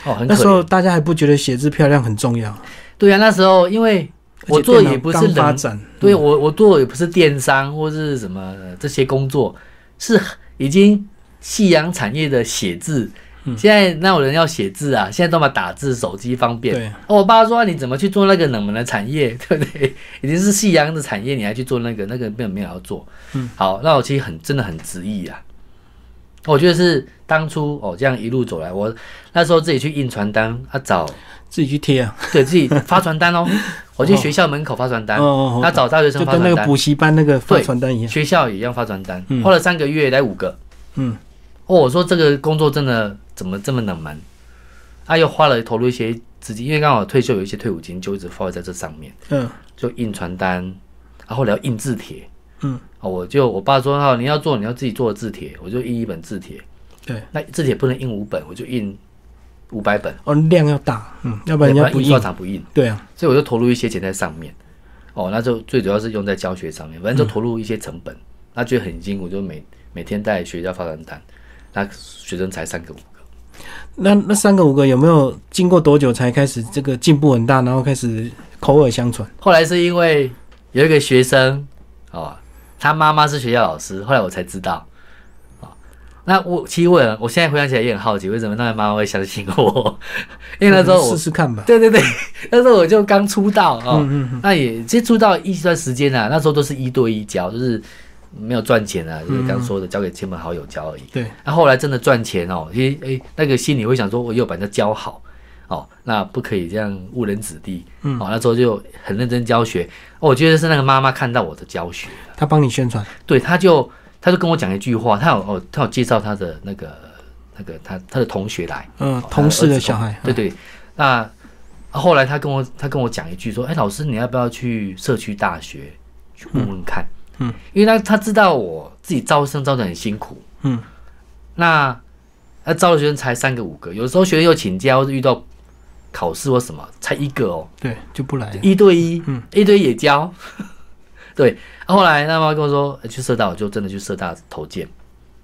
哦，很那时候。大家还不觉得写字漂亮很重要，对啊，那时候因为我做也不是刚发人，展，对我我做的也不是电商或是什么呃这些工作，是已经夕阳产业的写字。嗯现在哪有人要写字啊？现在都把打字，手机方便。对，哦，我爸说你怎么去做那个冷门的产业，对不对？已经是夕阳的产业，你还去做那个，那个根本没有要做。嗯，好，那我其实很真的很执意啊。我觉得是当初哦这样一路走来，我那时候自己去印传单啊，找自己去贴啊，对自己发传单哦，我去学校门口发传单，那哦，找大学生就发传单，跟那个补习班那个发传单一样，学校也一样发传单，嗯花了三个月来五个。嗯哦，我说这个工作真的怎么这么冷门？啊，又花了投入一些资金，因为刚好退休有一些退伍金，就一直放在这上面。嗯。就印传单，然后后来要印字帖，嗯，哦，我就我爸说，哈，你要做你要自己做的字帖，我就印一本字帖，对，那字帖不能印五本，我就印五百本，哦量要大，嗯，要不然人家不印。印刷，厂不印，对啊，所以我就投入一些钱在上面，哦，那就最主要是用在教学上面，反正就投入一些成本，那觉得很辛苦就每每天带学校发传单，那学生才三个五个。那那三个五个有没有经过多久才开始这个进步很大，然后开始口耳相传？后来是因为有一个学生哦，他妈妈是学校老师，后来我才知道。哦，那我其实我现在回想起来也很好奇，为什么那个妈妈会相信我？因为那时候我试试看吧。对对对，那时候我就刚出道哦，嗯嗯嗯，那也接触到一段时间啊，那时候都是一对一教，就是没有赚钱啊，就是刚说的交给亲朋好友教而已。对，那后来真的赚钱哦，其实哎，那个心里会想说，我又把人家教好哦，那不可以这样误人子弟。嗯哦，那时候就很认真教学。哦我觉得是那个妈妈看到我的教学，她帮你宣传，对，她就她就跟我讲一句话，她有哦，她有介绍她的那个那个她她的同学来，嗯哦，同事的小孩，对对，那后来她跟我她跟我讲一句说，哎，老师你要不要去社区大学去问问看？嗯，因为他他知道我自己招生招的很辛苦，嗯。那那招的学生才三个五个，有时候学生又请假或者遇到考试或什么，才一个哦，对，就不来了。一对一，嗯。一对一也教。对，啊后来那妈妈跟我说，呃去社大，我就真的去社大投件，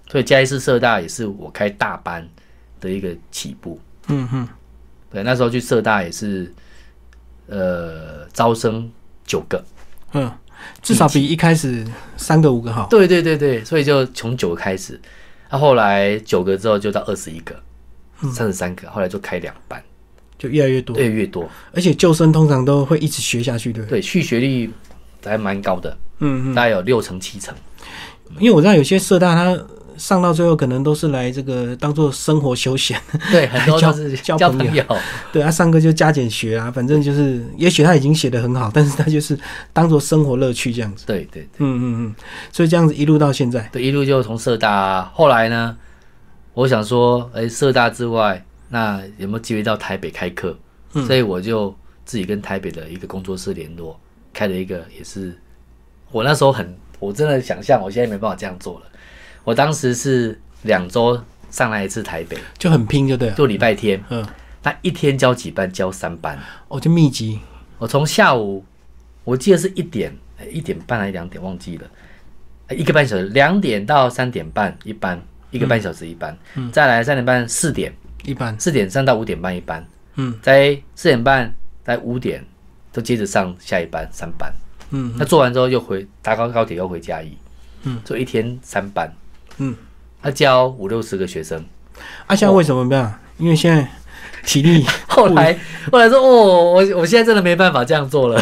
所以嘉义市社大也是我开大班的一个起步。嗯哼，对，那时候去社大也是，呃，招生九个。嗯，至少比一开始三个五个好。对对对对，所以就从九个开始，那、后来九个之后就到二十一个，三十三个，后来就开两班，就越来越多，越来越多。而且救生通常都会一直学下去，对不对？对，续学率还蛮高的，嗯嗯，大概有六成七成。因为我知道有些社大他上到最后可能都是来这个当做生活休闲，对，很多交都是交朋友。对啊，上课就加减学啊，反正就是，也许他已经写的很好，但是他就是当做生活乐趣这样子。对对嗯嗯嗯，所以这样子一路到现在，对，一路就从社大，后来呢，我想说，哎，社大之外，那有没有机会到台北开课？嗯所以我就自己跟台北的一个工作室联络，开了一个，也是我那时候很，我真的想象，我现在没办法这样做了。我当时是两周上来一次台北，就很拼，就对了。就礼拜天，嗯，那一天教几班？教三班。我就密集，我从下午，我记得是一点，哎一点半还是两点，忘记了，哎一个半小时，两点到三点半一班，一个半小时一班，再来三点半四点，一班。四点上到五点半一班，嗯，在四点半在五点都接着上下一班三班。嗯那做完之后又回搭高高铁又回嘉义，嗯，做一天三班，嗯，他教五六十个学生。啊，现在为什么没有？因为现在体力 后来后来说哦，我我现在真的没办法这样做了。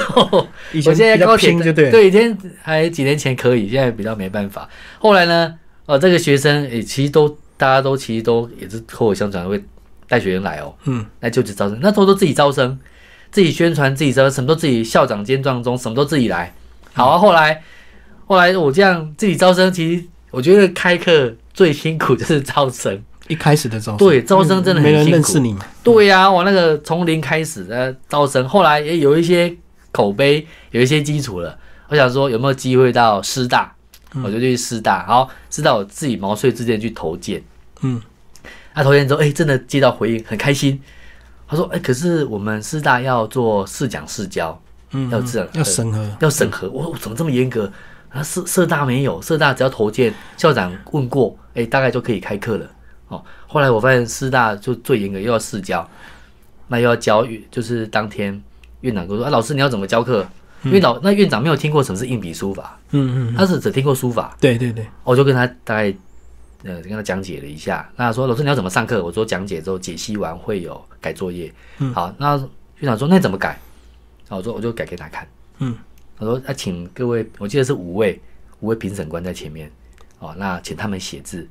以前 我现在高铁拼就对，对，以前还几年前可以，现在比较没办法。后来呢，呃，这个学生也其实都大家都其实都也是口口相传会带学生来哦，嗯，来就职招生，那时候都自己招生，自己宣传自己招生，什么都自己校长兼撞中，什么都自己来。好啊，后来后来我这样自己招生，其实我觉得开课最辛苦就是招生。一开始的招生，对，招生真的很没人辛苦认识你嘛，对呀、我那个从零开始的招生，后来也有一些口碑，有一些基础了。我想说有没有机会到师大，我就去师大。好，师大我自己毛遂自荐去投件，嗯，那投件之后，哎、真的接到回应，很开心。他说，哎、可是我们师大要做试讲试教，嗯，要这样要审核，要审核。我我怎么这么严格？啊，社社大没有，社大只要投件，校长问过，哎、大概就可以开课了。哦，后来我发现师大就最严格，又要试教，那又要教，就是当天院长跟我说，啊，老师你要怎么教课？因为老那院长没有听过什么是硬笔书法，嗯嗯，他是只听过书法，对对对，我就跟他大概呃跟他讲解了一下。那他说老师你要怎么上课？我说讲解之后解析完会有改作业。嗯好，那院长说那你怎么改？好，我说我就改给他看。嗯，他说啊请各位，我记得是五位五位评审官在前面，哦，那请他们写字，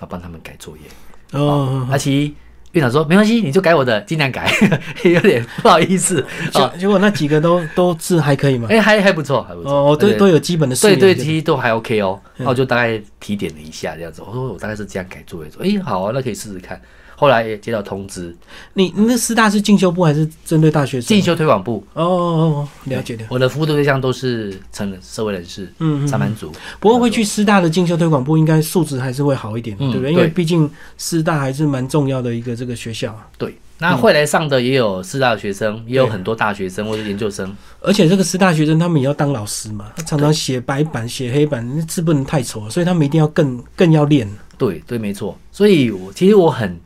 要帮他们改作业。哦，那其实院长说没关系，你就改我的，尽量改，有点不好意思。哦，结结果那几个都 都字还可以吗？哎、还还不错，还不错。哦，都对都有基本的对对，就其实都还 OK 哦。嗯那我就大概提点了一下这样子，我说我大概是这样改作业，说哎、好啊，那可以试试看。后来也接到通知，你你那师大是进修部还是针对大学生？进修推广部，哦哦哦，了解的。我的服务对象都是成人社会人士、嗯，嗯上班族。不过会去师大的进修推广部，应该素质还是会好一点，嗯对不对？因为毕竟师大还是蛮重要的一个这个学校，对，那会来上的也有师大的学生，也有很多大学生或者研究生。而且这个师大学生他们也要当老师嘛，他常常写白板、写黑板，那字不能太丑，所以他们一定要更更要练。对对，没错。所以我其实我很，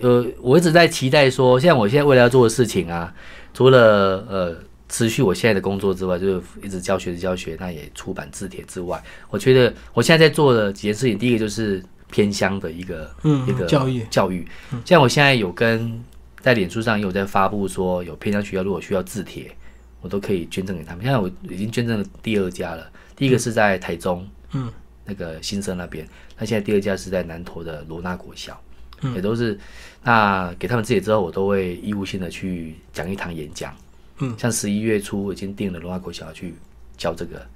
呃，我一直在期待说，像我现在未来要做的事情啊，除了呃持续我现在的工作之外，就是一直教学的教学，那也出版字帖之外，我觉得我现在在做的几件事情，第一个就是偏乡的一个嗯一个教育。教育，像我现在有跟在脸书上也有在发布说，有偏乡学校如果需要字帖，我都可以捐赠给他们。现在我已经捐赠了第二家了，第一个是在台中，嗯，那个新生那边，那现在第二家是在南投的罗纳国小，嗯。也都是那给他们自己之后，我都会义务性的去讲一堂演讲，嗯，像十一月初已经定了罗纳国小去教这个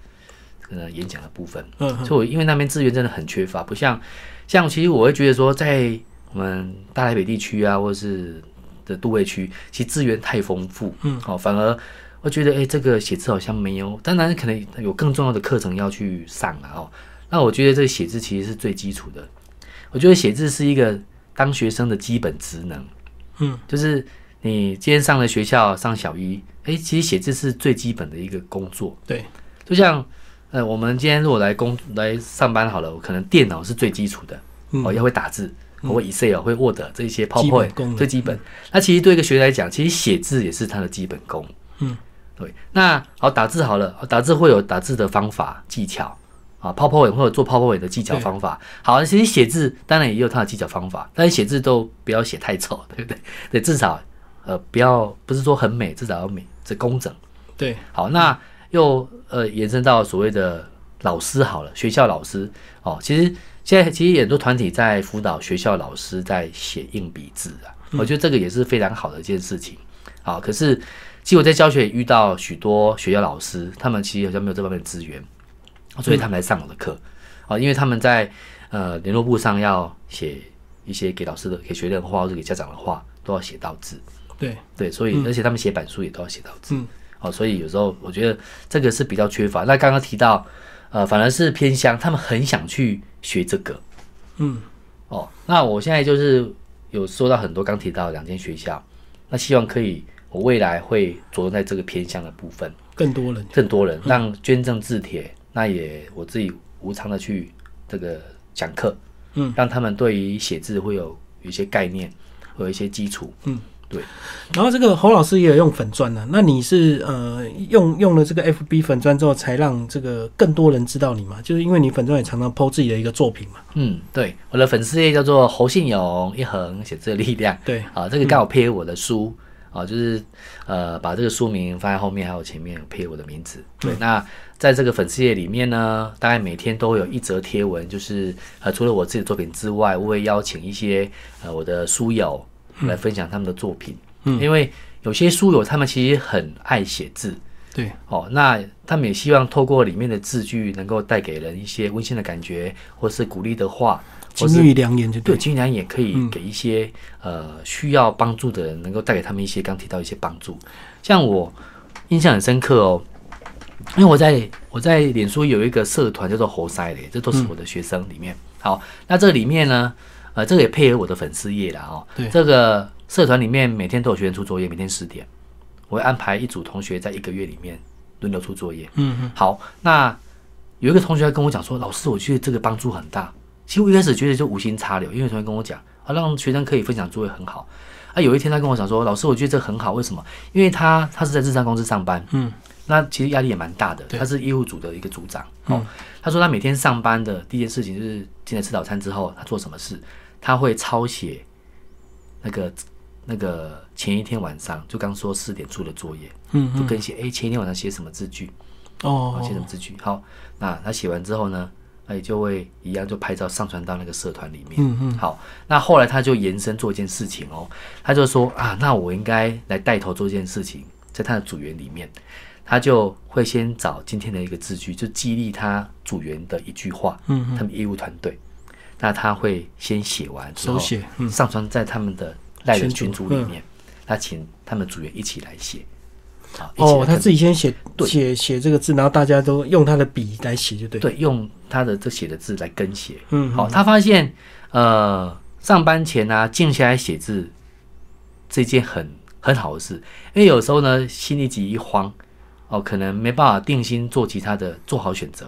呃演讲的部分，嗯。嗯所以我因为那边资源真的很缺乏，不像像其实我会觉得说，在我们大台北地区啊，或者是的都会区，其实资源太丰富，嗯，好、反而我觉得哎、这个写字好像没有，当然可能有更重要的课程要去上啊，哦，那我觉得这个写字其实是最基础的，我觉得写字是一个当学生的基本职能，嗯，就是你今天上了学校上小一，哎、其实写字是最基本的一个工作，对，就像呃，我们今天如果来工来上班好了，我可能电脑是最基础的，嗯。哦，要会打字，我会 Excel 会 Word 这一些 PowerPoint 最基本。那其实对一个学生来讲，其实写字也是他的基本功。嗯，对。那好，打字好了，哦打字会有打字的方法技巧啊，PowerPoint 会有做 PowerPoint 的技巧方法。好，其实写字当然也有它的技巧方法，但是写字都不要写太丑，对不对？对，至少呃不要不是说很美，至少要美，这工整。对，好，那又呃延伸到所谓的老师好了，学校老师哦，其实现在其实很多团体在辅导学校老师在写硬笔字啊，我觉得这个也是非常好的一件事情。好，可是其实我在教学也遇到许多学校老师，他们其实好像没有这方面的资源，所以他们来上我的课。啊，因为他们在呃联络簿上要写一些给老师的、给学生的话或者给家长的话，都要写到字。对，对，所以而且他们写板书也都要写到字。嗯。哦，所以有时候我觉得这个是比较缺乏。那刚刚提到，呃，反而是偏乡，他们很想去学这个。嗯。哦，那我现在就是有收到很多刚提到的两间学校，那希望可以，我未来会着重在这个偏乡的部分，更多人，更多人让捐赠字帖，那也我自己无偿的去这个讲课，嗯，让他们对于写字会有有一些概念，会有一些基础，嗯，对。然后这个侯老师也有用粉钻呢，那你是呃用用了这个 FB 粉钻之后，才让这个更多人知道你吗？就是因为你粉钻也常常 PO 自己的一个作品嘛。嗯，对，我的粉丝页叫做侯信勇一横写字的力量。对，啊，这个刚好配合我的书啊，就是呃把这个书名放在后面，还有前面配我的名字。对，那在这个粉丝页里面呢，大概每天都会有一则贴文，就是呃除了我自己的作品之外，我会邀请一些呃我的书友来分享他们的作品。嗯，因为有些书友他们其实很爱写字，对，哦，那他们也希望透过里面的字句，能够带给人一些温馨的感觉，或是鼓励的话，金玉良言就对，金玉良言可以给一些呃需要帮助的人，能够带给他们一些刚提到一些帮助。像我印象很深刻哦，因为我在我在脸书有一个社团叫做猴塞的，这都是我的学生里面。好，那这里面呢，呃，这个也配合我的粉丝页了哦，对，这个。社团里面每天都有学员出作业，每天十点，我会安排一组同学在一个月里面轮流出作业。嗯嗯。好，那有一个同学跟我讲说：“老师，我觉得这个帮助很大。”其实我一开始觉得就无心插柳，因为同学跟我讲啊，让学生可以分享作业很好。啊，有一天他跟我讲说：“老师，我觉得这很好，为什么？因为他他是在日商公司上班，嗯，那其实压力也蛮大的。他是业务组的一个组长。哦，他说他每天上班的第一件事情就是进来吃早餐之后，他做什么事？他会抄写那个。”那个前一天晚上就刚说四点出的作业，嗯，就跟写，哎，前一天晚上写什么字句，哦，写什么字句，好，那他写完之后呢，哎，就会一样就拍照上传到那个社团里面，嗯嗯，好，那后来他就延伸做一件事情哦，他就说啊，那我应该来带头做一件事情，在他的组员里面，他就会先找今天的一个字句，就激励他组员的一句话，嗯嗯，他们业务团队，那他会先写完，手写，上传在他们的。赖人群组里面，他请他们组员一起来写。哦，他自己先写写写这个字，然后大家都用他的笔来写，就对。对，用他的这写的字来跟写。嗯，好，他发现呃，上班前呢，静下来写字，这件很很好的事，因为有时候呢，心里急一慌，哦，可能没办法定心做其他的，做好选择，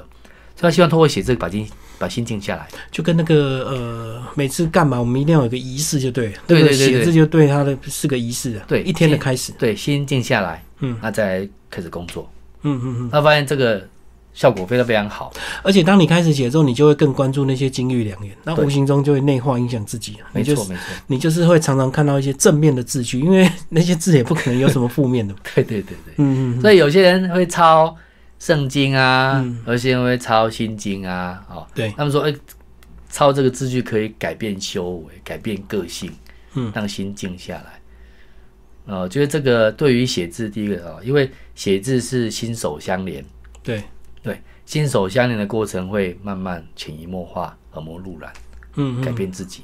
所以他希望通过写字把心把心静下来，就跟那个呃，每次干嘛我们一定要有个仪式，就对，对对对，写字就对他的是个仪式啊，对，一天的开始，对，心静下来，嗯，那再开始工作，嗯嗯嗯，他发现这个效果非常非常好，而且当你开始写之后，你就会更关注那些金玉良言，那无形中就会内化影响自己，没错没错，你就是会常常看到一些正面的字句，因为那些字也不可能有什么负面的，对对对对，嗯嗯，所以有些人会抄圣经啊，有些人会抄心经啊，哦，对，他们说，哎。抄这个字句可以改变修为，改变个性，嗯，让心静下来。呃，觉得这个对于写字，第一个啊，因为写字是心手相连，对对，心手相连的过程会慢慢潜移默化，耳濡目染，嗯，改变自己。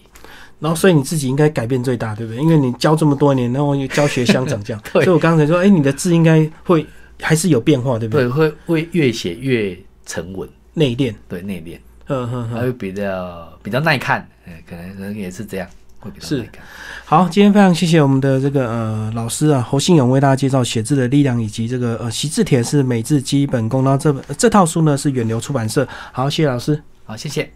然后，所以你自己应该改变最大，对不对？因为你教这么多年，然后又教学相长这样，所以我刚才说，哎，你的字应该会还是有变化，对不对？对，会会越写越沉稳、内敛，对内敛。嗯哼，还会比较比较耐看，哎，可能人也是这样，会比较耐看。好，今天非常谢谢我们的这个呃老师啊侯信勇为大家介绍写字的力量，以及这个呃习字帖是美字基本功。然后这本这套书呢是远流出版社。好，谢谢老师。好，谢谢。